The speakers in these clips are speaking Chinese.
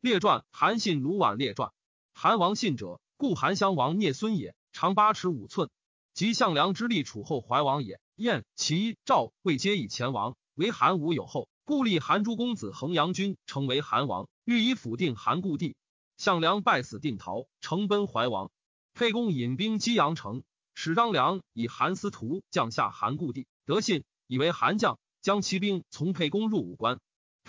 列传韩信卢绾列传。韩王信者，故韩襄王聂孙也，长八尺五寸，及项梁之立楚后怀王也。燕、齐、赵、魏皆以前王，为韩武有后，故立韩诸公子衡阳君成为韩王，欲以辅定韩故地。项梁败死，定陶，乘奔怀王。沛公引兵击阳城，使张良以韩司徒降下韩故地，得信，以为韩将，将骑兵从沛公入武关。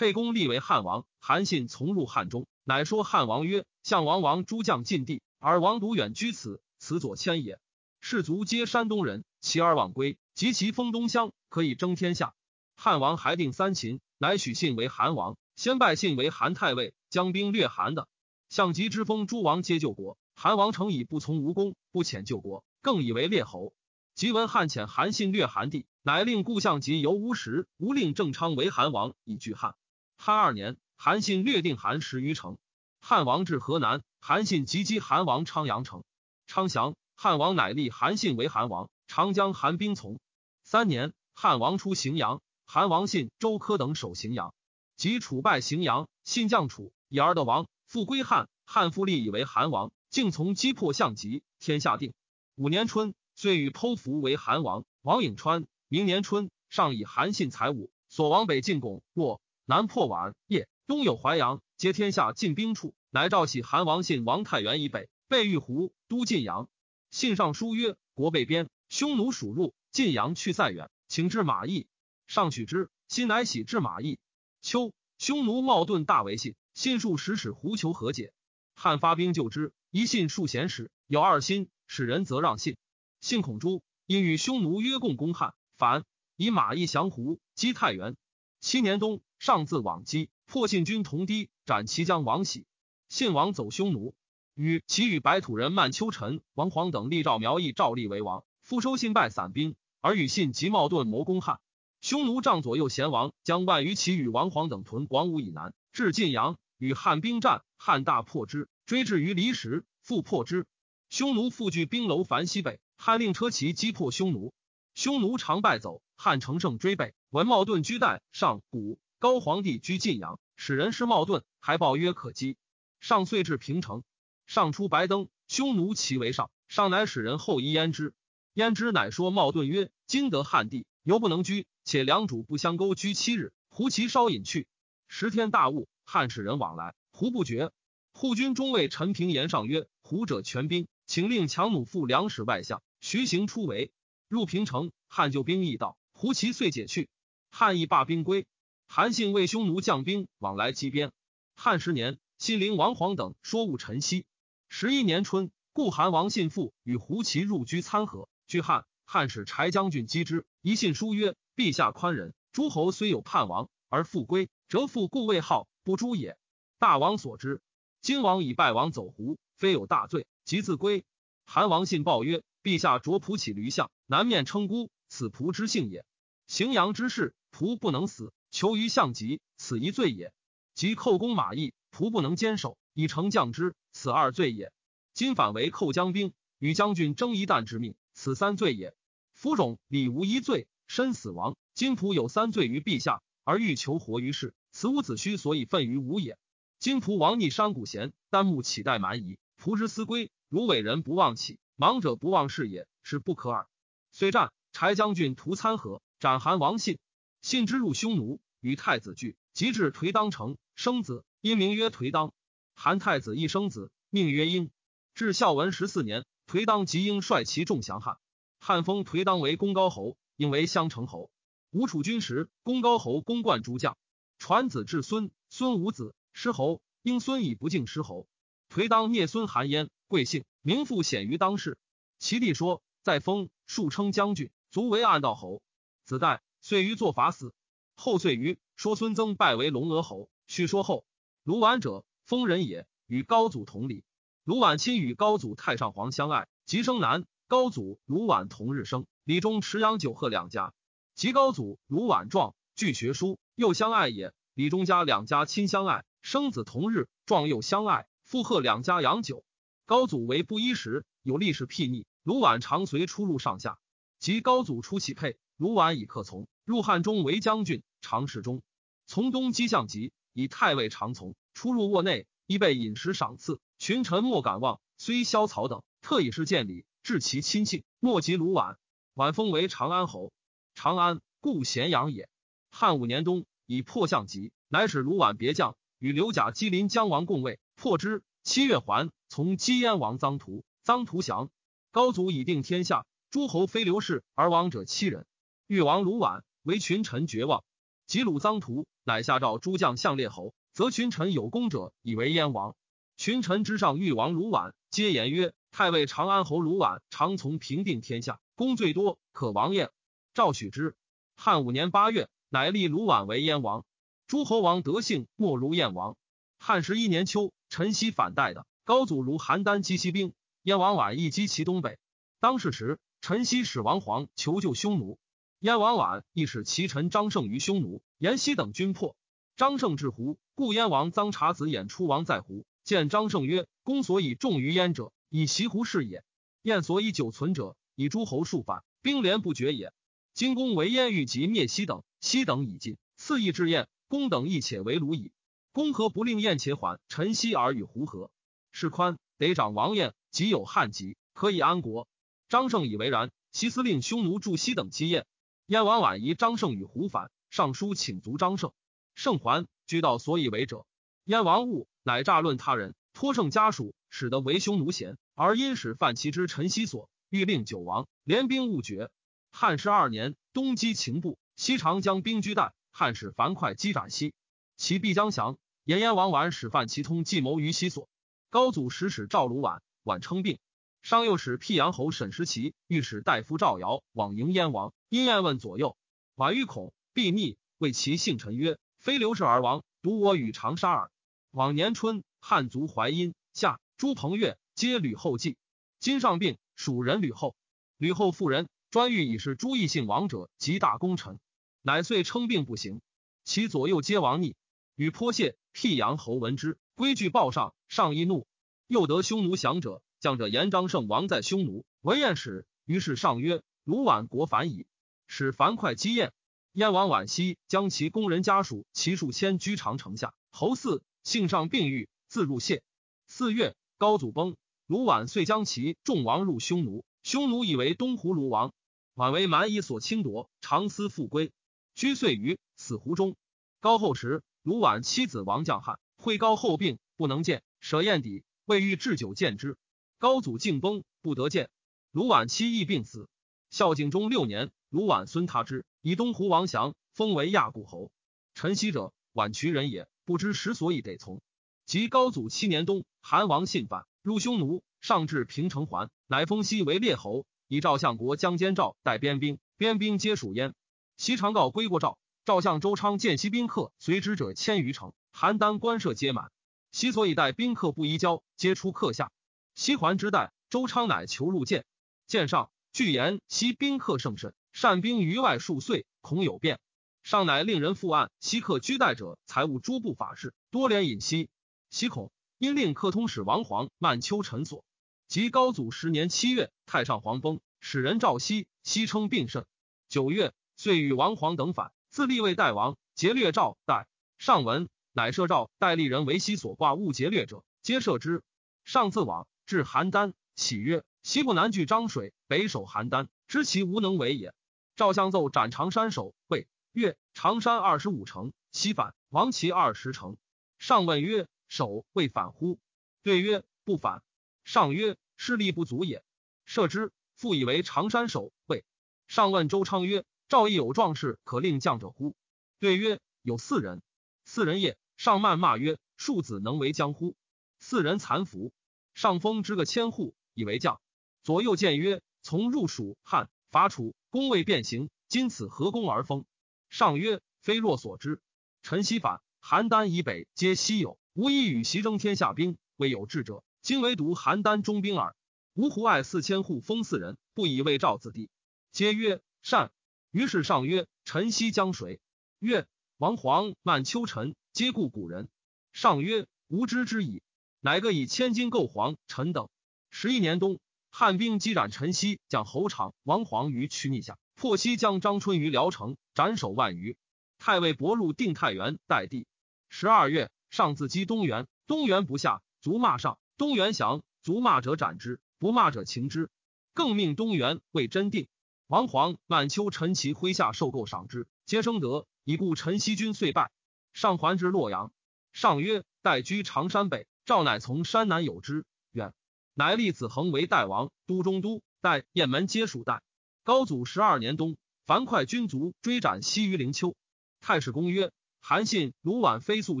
沛公立为汉王，韩信从入汉中，乃说汉王曰：“项王王诸将尽地，而王独远居此，此左迁也。士卒皆山东人，其而往归，及其封东乡，可以争天下。”汉王还定三秦，乃许信为韩王，先拜信为韩太尉，将兵略韩的。项籍之封诸王皆救国，韩王诚以不从无功，不遣救国，更以为列侯。即闻汉遣韩信略韩地，乃令故相及由吴时，吴令郑昌为韩王，以拒汉。汉二年，韩信略定韩十余城。汉王至河南，韩信即击韩王昌阳城，昌降。汉王乃立韩信为韩王，长江韩兵从。三年，汉王出荥阳，韩王信、周柯等守荥阳，及楚败荥阳，信降楚，以而得王。复归汉，汉复立以为韩王，竟从击破项籍，天下定。五年春，遂与剖符为韩王。王颍川。明年春，上以韩信财物，所往北进贡，若南破宛、夜，东有淮阳，皆天下进兵处。乃诏喜韩王信王太原以北，备玉湖，都晋阳。信上书曰：“国被边，匈奴属入，晋阳去塞远，请至马邑。”上取之，信乃喜至马邑。秋，匈奴冒顿大为信。信数使使胡求和解，汉发兵救之。一信数贤使，有二心，使人则让信。信恐诛，因与匈奴约共攻汉，反以马邑降胡，击太原。七年冬，上自往击，破信军同堤，斩其将王喜。信王走匈奴，与其与白土人曼丘臣、王黄等立赵苗裔赵立为王，复收信败散兵，而与信及茂盾谋攻汉。匈奴仗左右贤王将万余骑与王黄等屯广武以南，至晋阳。与汉兵战，汉大破之，追至于离石，复破之。匈奴复据兵楼樊西北，汉令车骑击破匈奴，匈奴常败走，汉乘胜追备。文茂顿居代上古，高皇帝居晋阳，使人师茂盾，还报曰可击。上遂至平城，上出白登，匈奴骑为上，上乃使人后移焉之。焉之乃说茂盾曰：今得汉地，犹不能居，且良主不相勾居七日，胡骑稍隐去，十天大雾。汉使人往来，胡不绝。护军中尉陈平言上曰：“胡者全兵，请令强弩副两使外相徐行出围。入平城，汉救兵亦到，胡骑遂解去。汉亦罢兵归。韩信为匈奴将兵往来击边。汉十年，信陵王黄等说误陈豨。十一年春，故韩王信父与胡骑入居参合，据汉。汉使柴将军击之，一信书曰：‘陛下宽仁，诸侯虽有叛王而复归，折复故位号。’”不诛也。大王所知，今王以败王走胡，非有大罪，即自归。韩王信报曰：“陛下着仆起驴相，南面称孤，此仆之幸也。荥阳之事，仆不能死，求于相疾，此一罪也。即寇攻马邑，仆不能坚守，以成将之，此二罪也。今反为寇将兵，与将军争一旦之命，此三罪也。夫种礼无一罪，身死亡。今仆有三罪于陛下，而欲求活于世。”此吾子虚所以愤于吾也。今仆王逆山谷贤，丹木乞待蛮夷，仆之思归，如伟人不忘启，盲者不忘事也，是不可耳。虽战，柴将军屠参合，斩韩王信。信之入匈奴，与太子聚，及至颓当城，生子，因名曰颓当。韩太子一生子，命曰婴。至孝文十四年，颓当即应率其众降汉。汉封颓当为公高侯，应为襄城侯。吴楚军时，公高侯公冠诸将。传子至孙，孙无子，师侯。因孙以不敬师侯，颓当灭孙韩焉，贵姓，名父显于当世。其弟说，在封，数称将军，卒为暗道侯。子代遂于作法死。后遂于说孙曾拜为龙娥侯。叙说后，卢绾者，封人也，与高祖同理。卢绾亲与高祖太上皇相爱，即生男。高祖卢绾同日生，李中持阳九贺两家。及高祖卢绾壮，具学书。又相爱也，李忠家两家亲相爱，生子同日，壮又相爱，附贺两家养酒。高祖为布衣食，有力士睥睨，卢绾常随出入上下。及高祖出启配，卢绾以客从，入汉中为将军，常侍中。从东击项籍，以太尉常从，出入卧内，亦被饮食赏赐，群臣莫敢忘。虽萧草等特以是见礼，致其亲信，莫及卢绾。绾封为长安侯。长安，故咸阳也。汉五年冬，以破相急，乃使卢绾别将，与刘贾击临江王共卫，破之。七月还，从击燕王臧荼，臧荼降。高祖已定天下，诸侯非刘氏而亡者七人。越王卢绾为群臣绝望，及鲁臧荼，乃下诏诸将相列侯，则群臣有功者以为燕王。群臣之上，誉王卢绾，皆言曰：“太尉长安侯卢绾常从平定天下，功最多，可王燕。”赵许之。汉五年八月，乃立卢绾为燕王。诸侯王德性莫如燕王。汉十一年秋，陈豨反代的高祖如邯郸击西兵，燕王绾亦击其东北。当世时，陈豨使王黄求救匈奴，燕王绾亦使其臣张胜于匈奴，延熙等军破。张胜至胡，故燕王臧察子演出王在胡，见张胜曰：“公所以重于燕者，以袭胡事也；燕所以久存者，以诸侯数反，兵连不绝也。今公为燕欲及灭西等，西等已尽，次亦至燕，公等亦且为鲁矣。”公何不令燕且缓？陈豨而与胡合，是宽得长王燕，即有汉籍，可以安国。张胜以为然。其司令匈奴助西等击燕，燕王婉疑张胜与胡反，上书请卒张胜。胜还，居道所以为者。燕王误，乃诈论他人，托胜家属，使得为匈奴贤，而因使犯其之陈西所，欲令九王联兵勿绝。汉十二年，东击秦部，西长江兵居代，汉使樊哙击斩西。其必将降，延燕王婉使范其通计谋于西所。高祖使使赵鲁婉，婉称病。商又使辟阳侯沈时齐御史大夫赵尧往迎燕王，因燕问左右，绾欲恐，必逆，谓其姓陈曰：“非刘氏而亡，独我与长沙耳。”往年春，汉族淮阴、夏、朱彭越皆吕后继。今上病，属人吕后。吕后妇人专欲以是朱异姓王者及大功臣，乃遂称病不行，其左右皆亡逆。与颇谢，辟阳侯闻之，归据报上，上一怒，又得匈奴降者，将者言张胜王在匈奴，闻燕使，于是上曰：“鲁宛国反矣。”使樊哙击燕，燕王宛息将其宫人家属其数千居长城下。侯嗣幸上病愈，自入谢。四月，高祖崩，鲁宛遂将其众王入匈奴，匈奴以为东胡卢王，宛为蛮夷所侵夺，长思复归，居岁余，死湖中。高后时。卢绾妻子王将汉会高后病不能见，舍燕邸，未欲置酒见之。高祖敬崩，不得见。卢绾妻亦病死。孝景中六年，卢绾孙他之以东胡王降，封为亚固侯。陈豨者，宛渠人也，不知时所以得从。及高祖七年冬，韩王信犯，入匈奴，上至平城还，乃封西为列侯，以赵相国将监赵带边兵，边兵皆属焉。西常告归过赵。赵相周昌见西宾客随之者千余城，邯郸官舍皆满。西所以待宾客不移交，皆出客下。西还之代，周昌乃求入见。见上，据言西宾客甚甚，善兵于外数岁，恐有变。上乃令人复案，西客居代者财物诸部法事，多连引西。西恐，因令客通使王皇曼丘陈所。及高祖十年七月，太上皇崩，使人召西，西称病甚。九月，遂与王皇等反。自立为代王，劫掠赵代。上文乃设赵代立人为西所挂误劫掠者，皆赦之。上自往至邯郸，启曰：“西部南据漳水，北守邯郸，知其无能为也。”赵相奏斩长山守会曰：“长山二十五城，西反，王其二十城。”上问曰：“守未反乎？”对曰：“不反。”上曰：“势力不足也。”赦之。复以为长山守会。上问周昌曰。赵义有壮士可令将者乎？对曰：有四人。四人夜，上谩骂曰：庶子能为将乎？四人残服。上封之个千户，以为将。左右见曰：从入蜀汉，伐楚，攻未变形，今此何功而封？上曰：非若所知。陈豨反，邯郸以北皆西有，无一与袭争天下兵，未有志者。今唯独邯郸中兵耳。吾胡爱四千户，封四人，不以为赵子弟。皆曰善。于是上曰：“陈西江水？”曰：“王黄、曼丘、陈，皆故古人。”上曰：“吾知之矣。”乃各以千金购黄、陈等。十一年冬，汉兵击斩陈豨，将侯长、王黄于曲逆下，破西将张春于聊城，斩首万余。太尉伯入定太原，代地。十二月，上自击东原，东原不下，卒骂上。东原降，卒骂者斩之，不骂者擒之。更命东原为真定。王黄、满丘、陈其麾下受购赏之，皆生德。以故陈希军遂败。上还至洛阳，上曰：“待居长山北。”赵乃从山南有之，远。乃立子恒为代王，都中都。代雁门皆属代。高祖十二年冬，樊哙军卒追斩西于灵丘。太史公曰：“韩信、卢绾飞速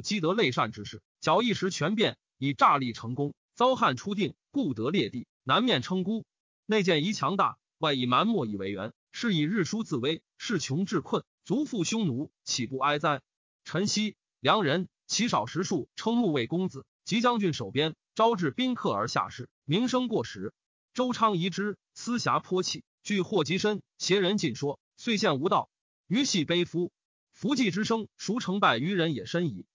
积得累善之事，矫一时权变，以诈立成功，遭汉初定，故得列地，南面称孤。内见宜强大，外以蛮莫以为援，是以日书自危，势穷志困，足负匈奴，岂不哀哉？”陈豨，良人，其少识数，称穆为公子。吉将军守边，招致宾客而下士，名声过时。周昌疑之，思侠颇气，惧祸及身，挟人尽说，遂献无道。余系悲夫。福济之生，孰成败于人也深矣。